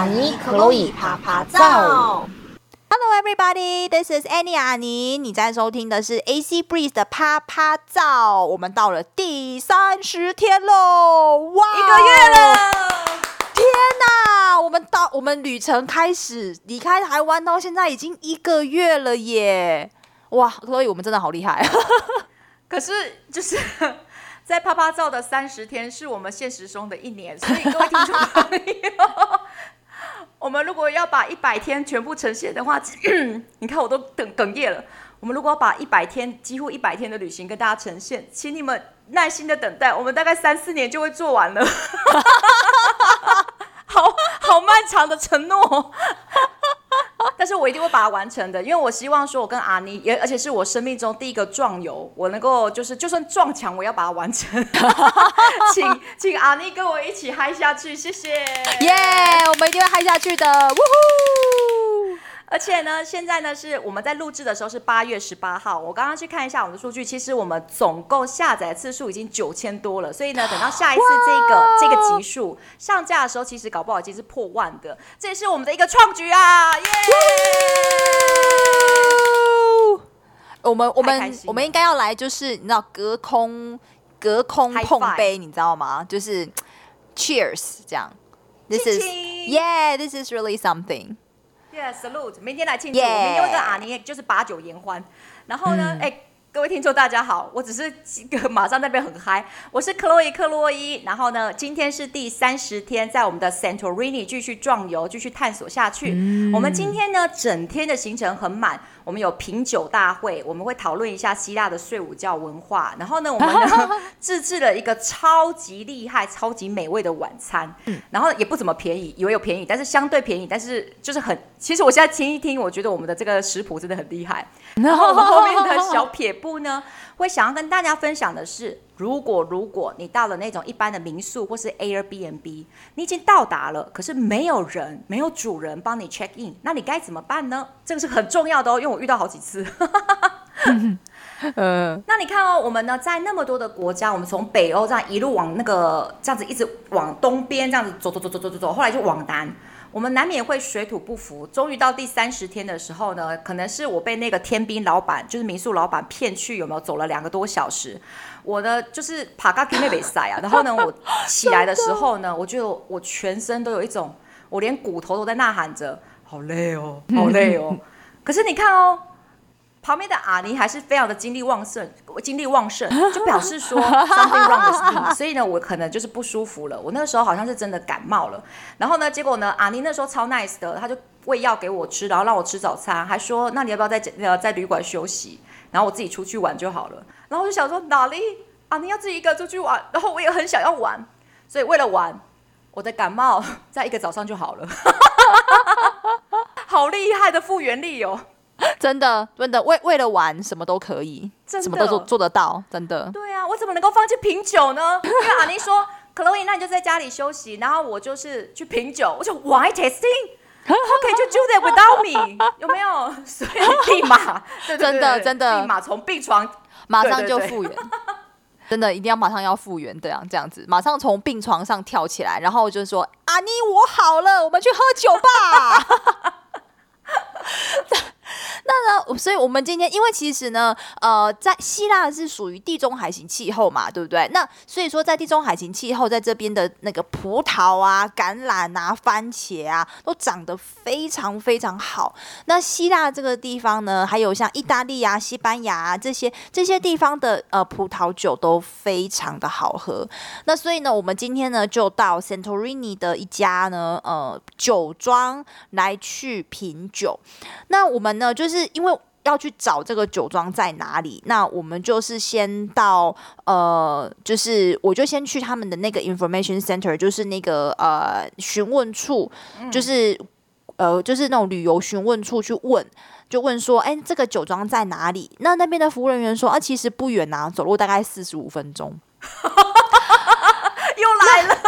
阿尼、克洛伊趴趴照。Hello everybody, this is Annie 阿尼。你在收听的是 AC Breeze 的趴趴照。我们到了第三十天喽，哇，一个月了！天哪，我们到我们旅程开始离开台湾到现在已经一个月了耶！哇，所以我们真的好厉害。可是就是 在趴趴照的三十天，是我们现实中的一年，所以各位听众朋友。我们如果要把一百天全部呈现的话，你看我都等哽咽了。我们如果要把一百天几乎一百天的旅行跟大家呈现，请你们耐心的等待，我们大概三四年就会做完了。好好漫长的承诺。但是我一定会把它完成的，因为我希望说，我跟阿妮也，而且是我生命中第一个撞游，我能够就是就算撞墙，我要把它完成。请 请阿妮跟我一起嗨下去，谢谢。耶我们一定会嗨下去的，呜呼！而且呢，现在呢是我们在录制的时候是八月十八号。我刚刚去看一下我们的数据，其实我们总共下载次数已经九千多了。所以呢，等到下一次这个这个集数上架的时候，其实搞不好已经是破万的。这也是我们的一个创举啊！耶！我们我们我们应该要来，就是你知道隔空隔空碰杯，你知道吗？就是 Cheers 这样。This is yeah, this is really something. Yeah，salute！明天来庆祝明天会跟阿尼就是把酒言欢。然后呢，哎、嗯。欸各位听众，大家好，我只是个马上那边很嗨，我是克洛伊克洛伊。然后呢，今天是第三十天，在我们的 Santorini 继续壮游，继续探索下去。嗯、我们今天呢，整天的行程很满，我们有品酒大会，我们会讨论一下希腊的睡午觉文化。然后呢，我们呢 自制了一个超级厉害、超级美味的晚餐。嗯、然后也不怎么便宜，以为有便宜，但是相对便宜，但是就是很。其实我现在听一听，我觉得我们的这个食谱真的很厉害。然后我们后面的小撇步呢，会想要跟大家分享的是，如果如果你到了那种一般的民宿或是 Airbnb，你已经到达了，可是没有人，没有主人帮你 check in，那你该怎么办呢？这个是很重要的哦，因为我遇到好几次。嗯，那你看哦，我们呢在那么多的国家，我们从北欧这样一路往那个这样子一直往东边这样子走走走走走走走，后来就往南。我们难免会水土不服，终于到第三十天的时候呢，可能是我被那个天兵老板，就是民宿老板骗去，有没有走了两个多小时？我呢就是爬嘎给妹妹塞啊，然后呢我起来的时候呢，我觉得我全身都有一种，我连骨头都在呐喊着，好累哦，好累哦。可是你看哦。旁边的阿尼还是非常的精力旺盛，精力旺盛就表示说 something wrong with me，所以呢，我可能就是不舒服了。我那个时候好像是真的感冒了。然后呢，结果呢，阿尼那时候超 nice 的，他就喂药给我吃，然后让我吃早餐，还说那你要不要在呃在旅馆休息，然后我自己出去玩就好了。然后我就想说哪里啊？你要自己一个出去玩，然后我也很想要玩，所以为了玩，我的感冒 在一个早上就好了，好厉害的复原力哦。真的，真的，为为了玩，什么都可以，什么都做做得到，真的。对啊，我怎么能够放弃品酒呢？因为阿妮说，克洛伊，那你就在家里休息，然后我就是去品酒。我说，Why testing？How can you do that without me？有没有？所以立马，对对对对真的真的，立马从病床马上就复原，真的一定要马上要复原，对啊，这样子，马上从病床上跳起来，然后就说，阿妮，我好了，我们去喝酒吧。那呢？所以我们今天，因为其实呢，呃，在希腊是属于地中海型气候嘛，对不对？那所以说，在地中海型气候，在这边的那个葡萄啊、橄榄啊、番茄啊，都长得非常非常好。那希腊这个地方呢，还有像意大利啊、西班牙啊这些这些地方的呃葡萄酒都非常的好喝。那所以呢，我们今天呢就到 Santorini 的一家呢呃酒庄来去品酒。那我们呢就是。是因为要去找这个酒庄在哪里，那我们就是先到呃，就是我就先去他们的那个 information center，就是那个呃询问处，就是呃就是那种旅游询问处去问，就问说，哎，这个酒庄在哪里？那那边的服务人员说，啊，其实不远啊，走路大概四十五分钟。又来了，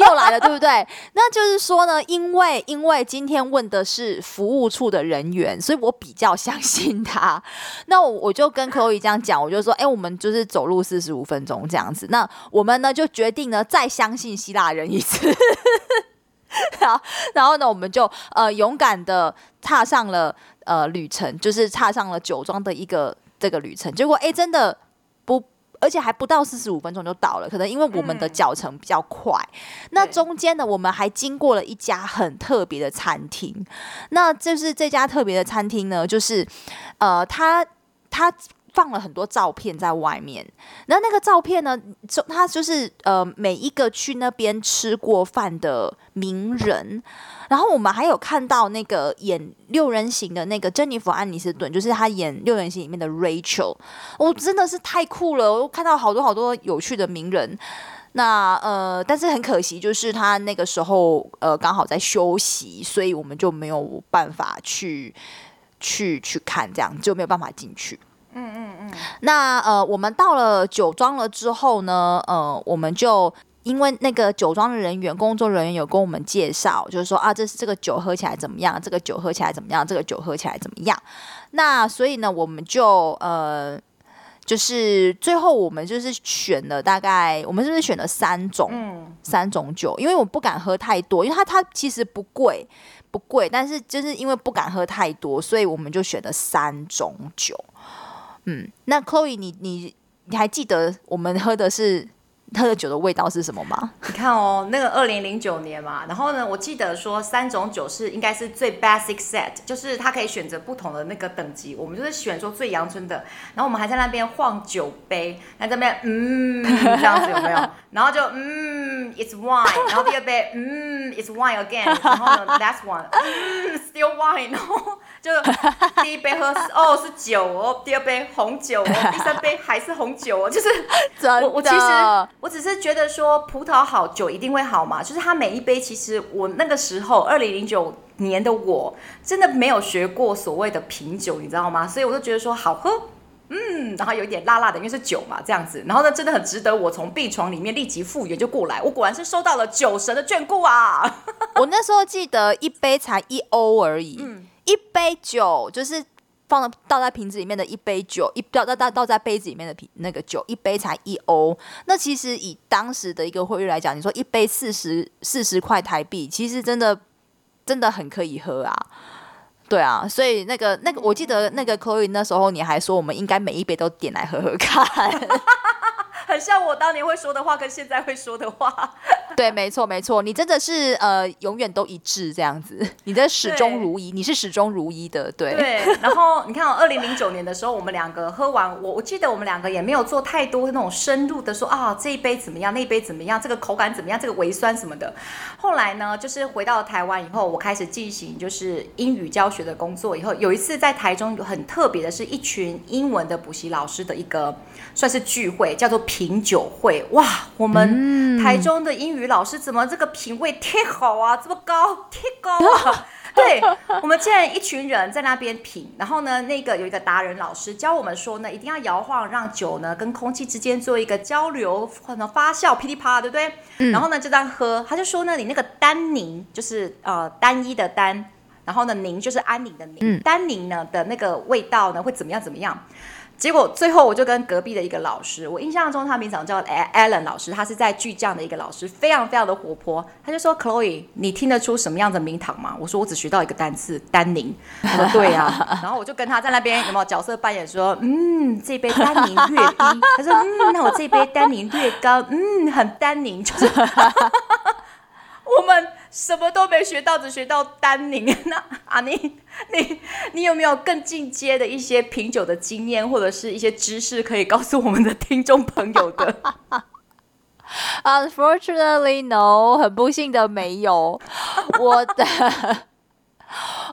又来了，对不对？那就是说呢，因为因为今天问的是服务处的人员，所以我比较相信他。那我我就跟 Chloe 这样讲，我就说，哎，我们就是走路四十五分钟这样子。那我们呢就决定呢再相信希腊人一次。然后，然后呢，我们就呃勇敢的踏上了呃旅程，就是踏上了酒庄的一个这个旅程。结果哎，真的不，而且还不到四十五分钟就到了。可能因为我们的脚程比较快，嗯、那中间呢，我们还经过了一家很特别的餐厅。那就是这家特别的餐厅呢，就是呃，它它。放了很多照片在外面，然后那个照片呢，就他就是呃每一个去那边吃过饭的名人，然后我们还有看到那个演六人行的那个珍妮弗·安妮斯顿，就是他演六人行里面的 Rachel，我、真的是太酷了，我看到好多好多有趣的名人。那呃，但是很可惜，就是他那个时候呃刚好在休息，所以我们就没有办法去去去看，这样就没有办法进去。嗯嗯嗯，那呃，我们到了酒庄了之后呢，呃，我们就因为那个酒庄的人员、工作人员有跟我们介绍，就是说啊，这是这个酒喝起来怎么样？这个酒喝起来怎么样？这个酒喝起来怎么样？那所以呢，我们就呃，就是最后我们就是选了大概，我们是不是选了三种？嗯，三种酒，因为我不敢喝太多，因为它它其实不贵，不贵，但是就是因为不敢喝太多，所以我们就选了三种酒。嗯，那 Chloe，你你你还记得我们喝的是喝的酒的味道是什么吗？你看哦，那个二零零九年嘛，然后呢，我记得说三种酒是应该是最 basic set，就是它可以选择不同的那个等级，我们就是选说最阳春的，然后我们还在那边晃酒杯，在这边嗯这样子有没有？然后就嗯，it's wine，然后第二杯嗯，it's wine again，然后呢，that's one，嗯，still wine，然后。就第一杯喝是哦是酒哦，第二杯红酒哦，第三杯还是红酒哦，就是我我其实我只是觉得说葡萄好，酒一定会好嘛，就是它每一杯其实我那个时候二零零九年的我真的没有学过所谓的品酒，你知道吗？所以我就觉得说好喝，嗯，然后有一点辣辣的，因为是酒嘛这样子，然后呢真的很值得我从病床里面立即复原就过来，我果然是收到了酒神的眷顾啊！我那时候记得一杯才一欧而已。嗯一杯酒就是放了倒在瓶子里面的一杯酒，一倒倒倒倒在杯子里面的瓶那个酒，一杯才一欧。那其实以当时的一个汇率来讲，你说一杯四十四十块台币，其实真的真的很可以喝啊。对啊，所以那个那个，我记得那个 Chloe 那时候你还说，我们应该每一杯都点来喝喝看。很像我当年会说的话，跟现在会说的话。对，没错，没错，你真的是呃，永远都一致这样子，你的始终如一，你是始终如一的，对。对，然后你看，哦，二零零九年的时候，我们两个喝完，我我记得我们两个也没有做太多那种深入的说啊，这一杯怎么样，那一杯怎么样，这个口感怎么样，这个微酸什么的。后来呢，就是回到台湾以后，我开始进行就是英语教学的工作以后，有一次在台中有很特别的是一群英文的补习老师的一个算是聚会，叫做品酒会。哇，我们台中的英语。老师怎么这个品味忒好啊？这么高，忒高啊！对，我们现在一群人在那边品，然后呢，那个有一个达人老师教我们说呢，一定要摇晃，让酒呢跟空气之间做一个交流可能发酵，噼里啪啦，对不对？嗯、然后呢就这样喝，他就说呢，你那个单宁就是呃单一的单，然后呢宁就是安宁的宁，嗯、单宁呢的那个味道呢会怎么样怎么样？结果最后我就跟隔壁的一个老师，我印象中他名字叫 Alan 老师，他是在巨匠的一个老师，非常非常的活泼。他就说：“Chloe，你听得出什么样的名堂吗？”我说：“我只学到一个单词，丹宁。”他说：“对呀、啊。”然后我就跟他在那边有没有角色扮演说：“嗯，这杯丹宁略低。”他说：“嗯，那我这杯丹宁略高。嗯，很丹宁。”就是 我们。什么都没学到，只学到丹宁。那啊，你你你有没有更进阶的一些品酒的经验，或者是一些知识可以告诉我们的听众朋友的？Unfortunately, no，很不幸的没有。我的。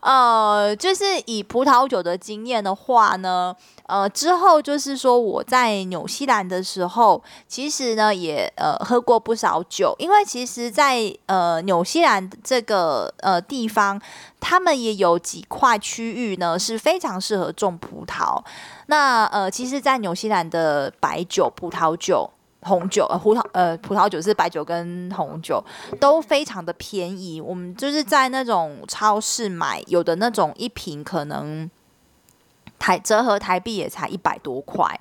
呃，就是以葡萄酒的经验的话呢，呃，之后就是说我在纽西兰的时候，其实呢也呃喝过不少酒，因为其实在，呃纽西兰这个呃地方，他们也有几块区域呢是非常适合种葡萄。那呃，其实，在纽西兰的白酒、葡萄酒。红酒呃，葡萄呃，葡萄酒是白酒跟红酒都非常的便宜。我们就是在那种超市买，有的那种一瓶可能台折合台币也才一百多块。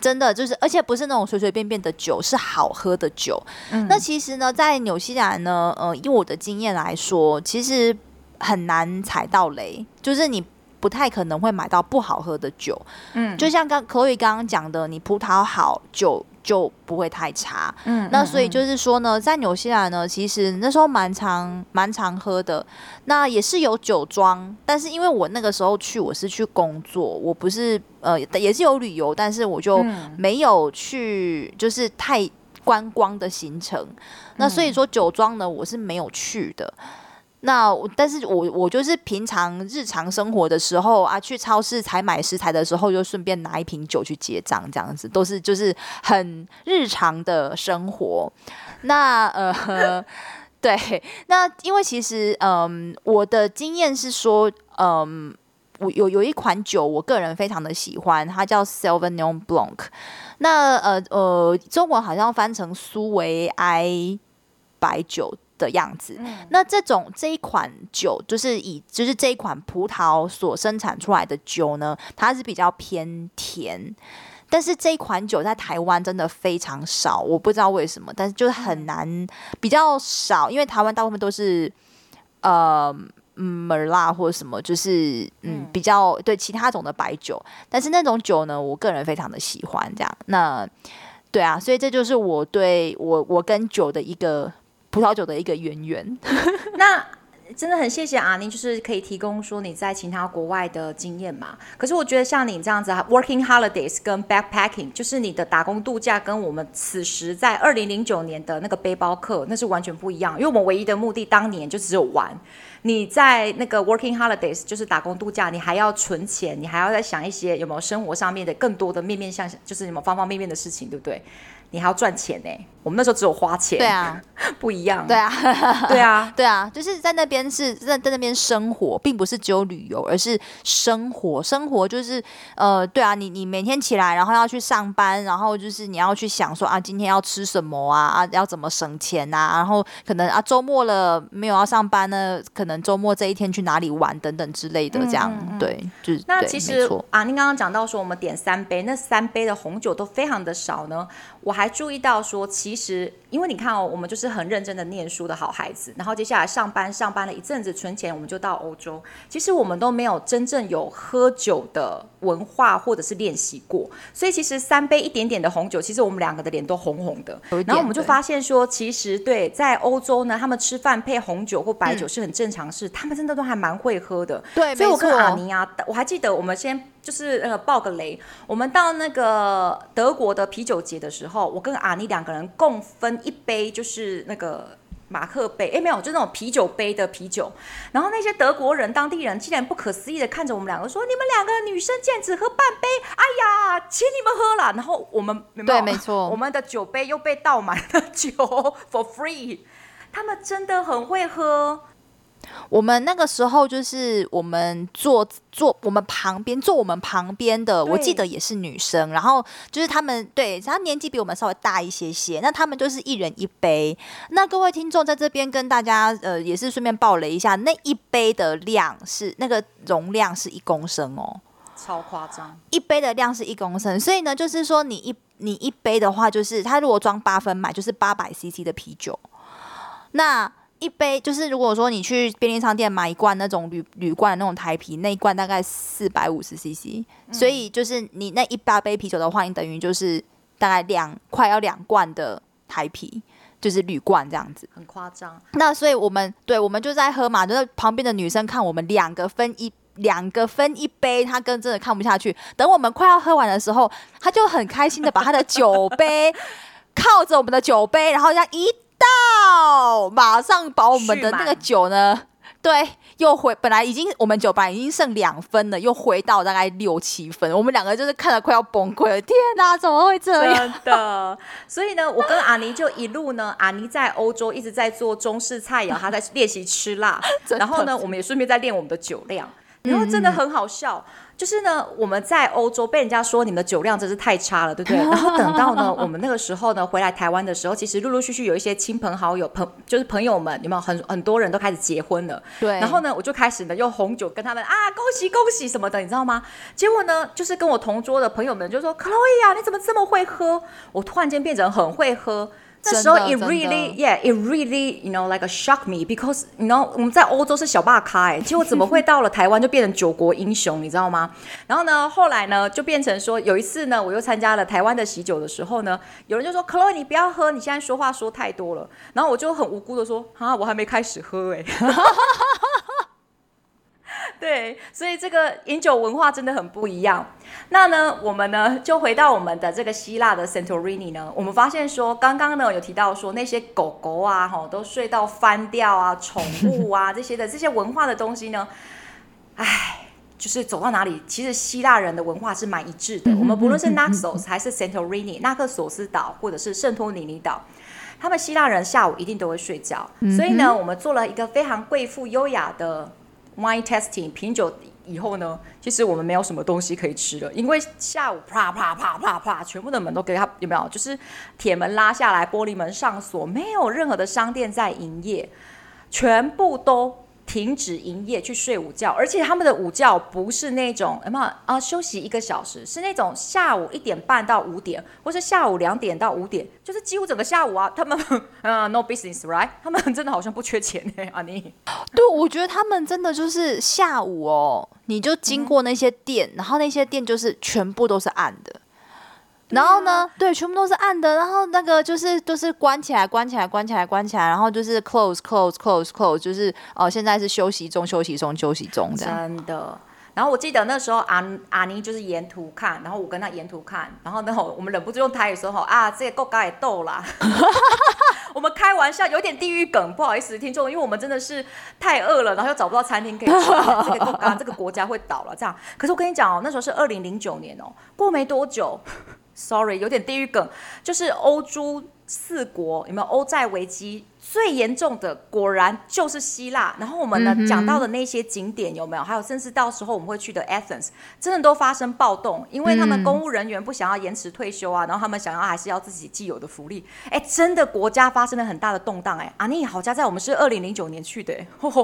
真的就是，而且不是那种随随便便的酒，是好喝的酒。嗯、那其实呢，在纽西兰呢，呃，以我的经验来说，其实很难踩到雷，就是你不太可能会买到不好喝的酒。嗯，就像刚 Chloe 刚刚讲的，你葡萄好酒。就不会太差，嗯，那所以就是说呢，在纽西兰呢，其实那时候蛮常蛮常喝的，那也是有酒庄，但是因为我那个时候去，我是去工作，我不是呃，也是有旅游，但是我就没有去，就是太观光的行程，那所以说酒庄呢，我是没有去的。那，但是我我就是平常日常生活的时候啊，去超市采买食材的时候，就顺便拿一瓶酒去结账，这样子都是就是很日常的生活。那呃，对，那因为其实嗯，我的经验是说，嗯，我有有一款酒，我个人非常的喜欢，它叫 Sauvignon Blanc。那呃呃，中文好像翻成苏维埃白酒。的样子，那这种这一款酒就是以就是这一款葡萄所生产出来的酒呢，它是比较偏甜，但是这一款酒在台湾真的非常少，我不知道为什么，但是就是很难比较少，因为台湾大部分都是呃嗯 Merlot 或者什么，就是嗯比较对其他种的白酒，但是那种酒呢，我个人非常的喜欢这样，那对啊，所以这就是我对我我跟酒的一个。葡萄酒的一个渊源，那真的很谢谢阿妮，就是可以提供说你在其他国外的经验嘛。可是我觉得像你这样子，working holidays 跟 backpacking，就是你的打工度假，跟我们此时在二零零九年的那个背包客，那是完全不一样。因为我们唯一的目的当年就只有玩。你在那个 working holidays，就是打工度假，你还要存钱，你还要再想一些有没有生活上面的更多的面面相，就是什么方方面面的事情，对不对？你还要赚钱呢、我们那时候只有花钱，对啊，不一样，对啊，对啊，对啊，就是在那边是在在那边生活，并不是只有旅游，而是生活，生活就是呃，对啊，你你每天起来，然后要去上班，然后就是你要去想说啊，今天要吃什么啊，啊，要怎么省钱啊，然后可能啊，周末了没有要上班呢，可能周末这一天去哪里玩等等之类的，这样，对，就是那其实啊，您刚刚讲到说我们点三杯，那三杯的红酒都非常的少呢，我还。还注意到说，其实因为你看哦，我们就是很认真的念书的好孩子，然后接下来上班，上班了一阵子存钱，我们就到欧洲。其实我们都没有真正有喝酒的文化或者是练习过，所以其实三杯一点点的红酒，其实我们两个的脸都红红的。然后我们就发现说，其实对，在欧洲呢，他们吃饭配红酒或白酒是很正常事，嗯、他们真的都还蛮会喝的。对，所以我跟阿尼啊，我还记得我们先。就是呃，爆个雷，我们到那个德国的啤酒节的时候，我跟阿妮两个人共分一杯，就是那个马克杯，哎，没有，就那种啤酒杯的啤酒。然后那些德国人、当地人竟然不可思议的看着我们两个说：“你们两个女生竟然只喝半杯，哎呀，请你们喝了。”然后我们对，没错，我们的酒杯又被倒满了酒，for free。他们真的很会喝。我们那个时候就是我们坐坐我们旁边坐我们旁边的，我记得也是女生，然后就是他们对，她年纪比我们稍微大一些些，那他们就是一人一杯。那各位听众在这边跟大家呃也是顺便爆雷一下，那一杯的量是那个容量是一公升哦，超夸张，一杯的量是一公升，所以呢就是说你一你一杯的话，就是他如果装八分满，就是八百 CC 的啤酒，那。一杯就是，如果说你去便利商店买一罐那种铝铝罐的那种台啤，那一罐大概四百五十 CC，所以就是你那一大杯啤酒的话，你等于就是大概两快要两罐的台啤，就是铝罐这样子，很夸张。那所以我们对，我们就在喝嘛，就是旁边的女生看我们两个分一两个分一杯，她跟真的看不下去。等我们快要喝完的时候，她就很开心的把她的酒杯 靠着我们的酒杯，然后这样一。到，马上把我们的那个酒呢，对，又回本来已经我们酒吧已经剩两分了，又回到大概六七分。我们两个就是看得快要崩溃了，天哪，怎么会这样？真的。所以呢，我跟阿尼就一路呢，阿尼在欧洲一直在做中式菜肴，他在练习吃辣，然后呢，我们也顺便在练我们的酒量。然后真的很好笑。嗯就是呢，我们在欧洲被人家说你们的酒量真是太差了，对不对？然后等到呢，我们那个时候呢回来台湾的时候，其实陆陆续续有一些亲朋好友朋，就是朋友们，有没有很很多人都开始结婚了？对。然后呢，我就开始呢用红酒跟他们啊恭喜恭喜什么的，你知道吗？结果呢，就是跟我同桌的朋友们就说：“Chloe 啊，你怎么这么会喝？”我突然间变成很会喝。那时候，it really，yeah，it really，you know，like a shock me，because，you know，我们在欧洲是小霸咖，哎，结果怎么会到了台湾就变成九国英雄，你知道吗？然后呢，后来呢，就变成说，有一次呢，我又参加了台湾的喜酒的时候呢，有人就说，Chloe，你不要喝，你现在说话说太多了。然后我就很无辜的说，啊，我还没开始喝，哎。对，所以这个饮酒文化真的很不一样。那呢，我们呢就回到我们的这个希腊的 Santorini 呢，我们发现说，刚刚呢有提到说那些狗狗啊，吼都睡到翻掉啊，宠物啊 这些的这些文化的东西呢，哎，就是走到哪里，其实希腊人的文化是蛮一致的。我们不论是 Naxos 还是 Santorini 纳克索斯岛或者是圣托里尼岛，他们希腊人下午一定都会睡觉。所以呢，我们做了一个非常贵妇优雅的。Wine testing 品酒以后呢，其实我们没有什么东西可以吃了，因为下午啪啪啪啪啪，全部的门都给他有没有？就是铁门拉下来，玻璃门上锁，没有任何的商店在营业，全部都。停止营业去睡午觉，而且他们的午觉不是那种什么啊休息一个小时，是那种下午一点半到五点，或是下午两点到五点，就是几乎整个下午啊，他们 呃 no business right，他们真的好像不缺钱哎，阿妮。对，我觉得他们真的就是下午哦，你就经过那些店，然后那些店就是全部都是暗的。然后呢，对，全部都是暗的。然后那个就是都、就是关起来，关起来，关起来，关起来。然后就是 close close close close，就是哦、呃，现在是休息中，休息中，休息中这样。真的。然后我记得那时候阿阿妮就是沿途看，然后我跟他沿途看，然后呢，我们忍不住用台语说：“吼啊，这个够高也逗啦。”我们开玩笑，有点地狱梗，不好意思，听众，因为我们真的是太饿了，然后又找不到餐厅可以吃，这个国，这个国家会倒了这样。可是我跟你讲哦，那时候是二零零九年哦，过没多久。Sorry，有点地狱梗，就是欧洲四国有没有欧债危机最严重的？果然就是希腊。然后我们呢讲、嗯、到的那些景点有没有？还有甚至到时候我们会去的 Athens，真的都发生暴动，因为他们公务人员不想要延迟退休啊，然后他们想要还是要自己既有的福利。哎，真的国家发生了很大的动荡。哎，阿妮好家在我们是二零零九年去的。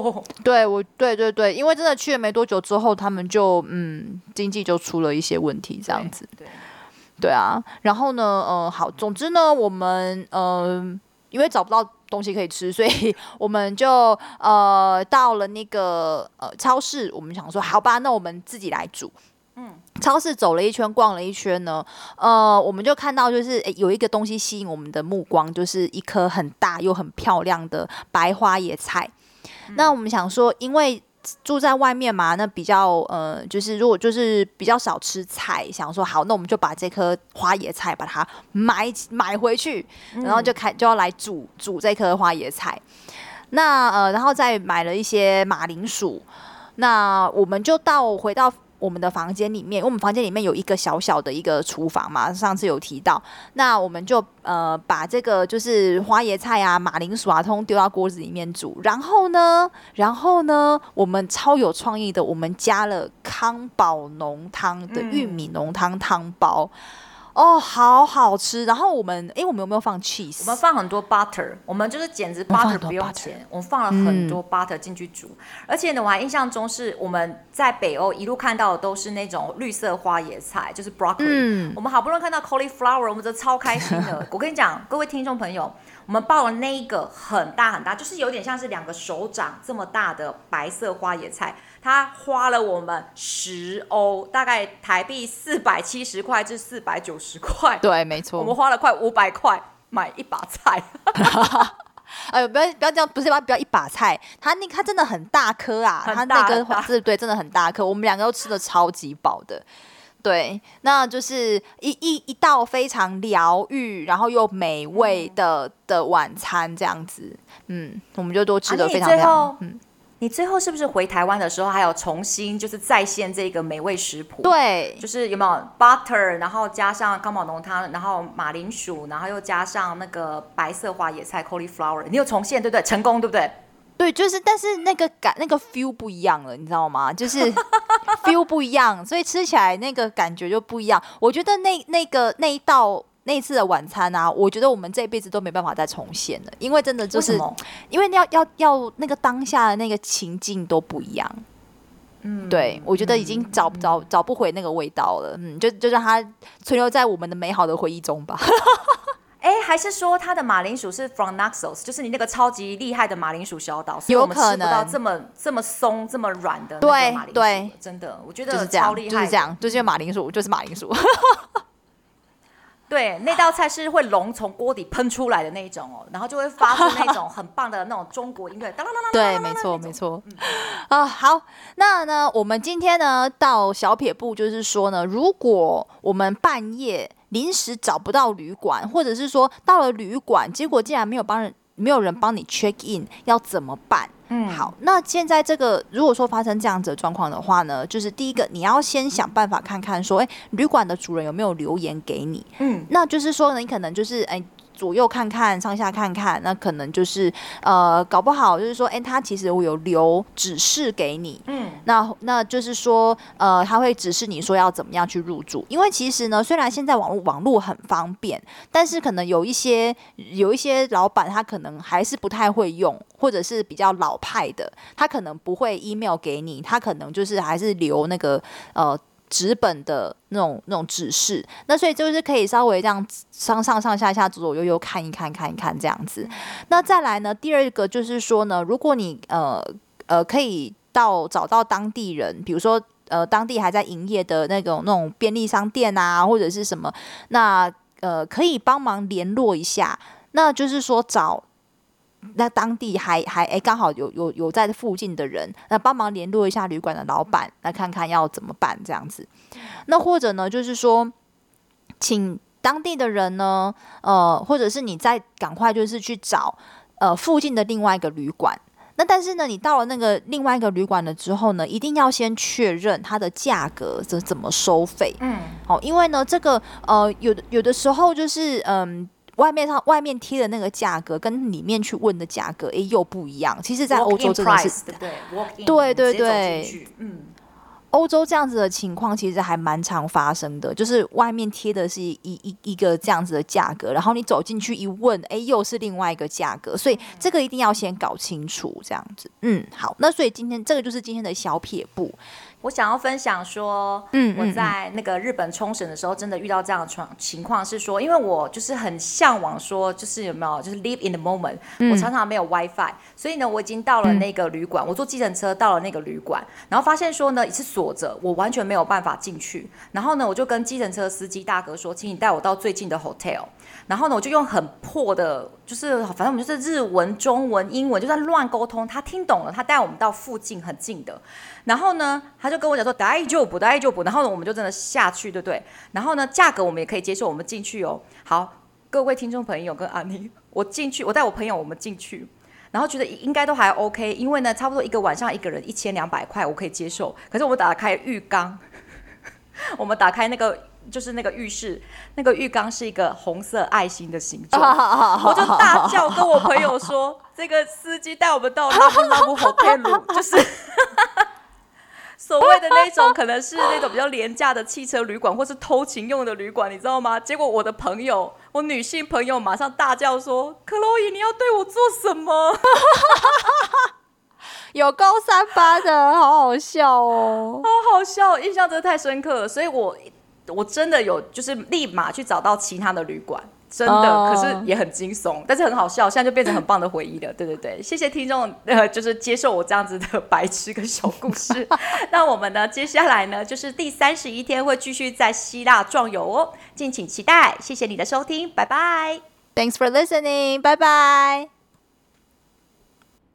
对，我对对对，因为真的去了没多久之后，他们就嗯经济就出了一些问题，这样子。对。对对啊，然后呢，呃，好，总之呢，我们呃，因为找不到东西可以吃，所以我们就 呃到了那个呃超市，我们想说，好吧，那我们自己来煮。嗯，超市走了一圈，逛了一圈呢，呃，我们就看到就是诶有一个东西吸引我们的目光，就是一颗很大又很漂亮的白花野菜。嗯。那我们想说，因为住在外面嘛，那比较呃，就是如果就是比较少吃菜，想说好，那我们就把这颗花椰菜把它买买回去，然后就开就要来煮煮这颗花椰菜。那呃，然后再买了一些马铃薯，那我们就到回到。我们的房间里面，因为我们房间里面有一个小小的一个厨房嘛，上次有提到，那我们就呃把这个就是花椰菜啊、马铃薯啊，通通丢到锅子里面煮。然后呢，然后呢，我们超有创意的，我们加了康宝浓汤的玉米浓汤汤包。嗯哦，好好吃。然后我们，哎，我们有没有放 cheese？我们放很多 butter，我们就是简直 butter 不用钱，我们放了很多 butter 进去煮。嗯。而且呢，我还印象中是我们在北欧一路看到的都是那种绿色花野菜，就是 broccoli。嗯。我们好不容易看到 cauliflower，我们真的超开心的。我跟你讲，各位听众朋友，我们抱了那一个很大很大，就是有点像是两个手掌这么大的白色花野菜。它花了我们十欧，大概台币四百七十块至四百九十块。对，没错。我们花了快五百块买一把菜。哎呦，不要不要这样，不是不要一把菜，它那它真的很大颗啊，它那个花是对，真的很大颗。我们两个都吃的超级饱的。对，那就是一一一道非常疗愈，然后又美味的、嗯、的晚餐这样子。嗯，我们就都吃的非常非常嗯。你最后是不是回台湾的时候还有重新就是再现这个美味食谱？对，就是有没有 butter，然后加上康宝浓汤，然后马铃薯，然后又加上那个白色花野菜 cauliflower，你有重现对不对？成功对不对？对，就是但是那个感那个 feel 不一样了，你知道吗？就是 feel 不一样，所以吃起来那个感觉就不一样。我觉得那那个那一道那一次的晚餐啊，我觉得我们这辈子都没办法再重现了，因为真的就是，因为要要要那个当下的那个情境都不一样。嗯，对，我觉得已经找找、嗯、找不回那个味道了。嗯，就就让它存留在我们的美好的回忆中吧。哎，还是说它的马铃薯是 from Naxos，就是你那个超级厉害的马铃薯小岛，有可能吃不到这么这么松、这么软的对马铃薯。对，真的，我觉得超厉害，就是这样，就是马铃薯，就是马铃薯。对，那道菜是会龙从锅底喷出来的那一种哦，然后就会发出那种很棒的那种中国音乐，当当当当。对，没错，没错。啊，好，那呢，我们今天呢到小撇步，就是说呢，如果我们半夜临时找不到旅馆，或者是说到了旅馆，结果竟然没有帮人，没有人帮你 check in，要怎么办？嗯，好，那现在这个如果说发生这样子的状况的话呢，就是第一个你要先想办法看看说，哎，旅馆的主人有没有留言给你？嗯，那就是说呢，你可能就是哎。左右看看，上下看看，那可能就是呃，搞不好就是说，哎，他其实我有留指示给你，嗯，那那就是说，呃，他会指示你说要怎么样去入住，因为其实呢，虽然现在网络网络很方便，但是可能有一些有一些老板他可能还是不太会用，或者是比较老派的，他可能不会 email 给你，他可能就是还是留那个呃。纸本的那种那种指示，那所以就是可以稍微这样上上上下下左左右右看一看看一看这样子。那再来呢，第二个就是说呢，如果你呃呃可以到找到当地人，比如说呃当地还在营业的那种那种便利商店啊，或者是什么，那呃可以帮忙联络一下，那就是说找。那当地还还哎，刚好有有有在附近的人，那帮忙联络一下旅馆的老板，来看看要怎么办这样子。那或者呢，就是说，请当地的人呢，呃，或者是你再赶快就是去找呃附近的另外一个旅馆。那但是呢，你到了那个另外一个旅馆了之后呢，一定要先确认它的价格怎怎么收费。嗯，好，因为呢，这个呃有的有的时候就是嗯。呃外面上外面贴的那个价格跟里面去问的价格，哎，又不一样。其实，在欧洲真的是对对对，嗯，欧洲这样子的情况其实还蛮常发生的，就是外面贴的是一一一个这样子的价格，然后你走进去一问，哎，又是另外一个价格，所以这个一定要先搞清楚，这样子。嗯，好，那所以今天这个就是今天的小撇步。我想要分享说，嗯，我在那个日本冲绳的时候，真的遇到这样的状情况，是说，因为我就是很向往说，就是有没有，就是 live in the moment。我常常没有 WiFi，所以呢，我已经到了那个旅馆，我坐计程车到了那个旅馆，然后发现说呢，是锁着，我完全没有办法进去。然后呢，我就跟计程车司机大哥说，请你带我到最近的 hotel。然后呢，我就用很破的，就是反正我们就是日文、中文、英文，就在乱沟通。他听懂了，他带我们到附近很近的。然后呢，他就跟我讲说，大丈夫，大丈夫。然后呢，我们就真的下去，对不对？然后呢，价格我们也可以接受，我们进去哦。好，各位听众朋友跟阿妮，我进去，我带我朋友，我们进去，然后觉得应该都还 OK，因为呢，差不多一个晚上一个人一千两百块，我可以接受。可是我们打开浴缸，我们打开那个就是那个浴室，那个浴缸是一个红色爱心的形状，我就大叫跟我朋友说，这个司机带我们到拉布拉布 hotel，就是。所谓的那种可能是那种比较廉价的汽车旅馆，或是偷情用的旅馆，你知道吗？结果我的朋友，我女性朋友马上大叫说：“克洛伊，你要对我做什么？” 有高三八的，好好笑哦，好好笑，印象真的太深刻了。所以我我真的有就是立马去找到其他的旅馆。真的，oh. 可是也很惊悚，但是很好笑，现在就变成很棒的回忆了。对对对，谢谢听众，呃，就是接受我这样子的白痴跟小故事。那我们呢，接下来呢，就是第三十一天会继续在希腊壮游哦，敬请期待。谢谢你的收听，拜拜。Thanks for listening，拜拜。